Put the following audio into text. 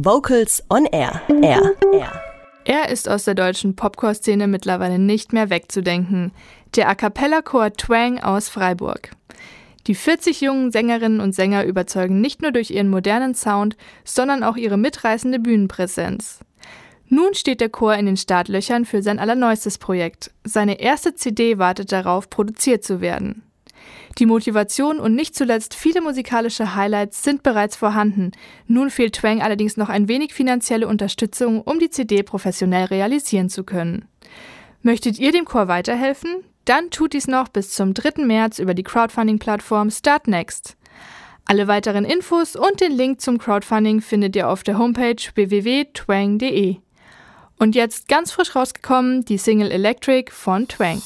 Vocals on Air. Air. Air. Er ist aus der deutschen Popcore-Szene mittlerweile nicht mehr wegzudenken. Der A Cappella-Chor Twang aus Freiburg. Die 40 jungen Sängerinnen und Sänger überzeugen nicht nur durch ihren modernen Sound, sondern auch ihre mitreißende Bühnenpräsenz. Nun steht der Chor in den Startlöchern für sein allerneuestes Projekt. Seine erste CD wartet darauf, produziert zu werden. Die Motivation und nicht zuletzt viele musikalische Highlights sind bereits vorhanden. Nun fehlt Twang allerdings noch ein wenig finanzielle Unterstützung, um die CD professionell realisieren zu können. Möchtet ihr dem Chor weiterhelfen? Dann tut dies noch bis zum 3. März über die Crowdfunding-Plattform Startnext. Alle weiteren Infos und den Link zum Crowdfunding findet ihr auf der Homepage www.twang.de. Und jetzt ganz frisch rausgekommen die Single Electric von Twang.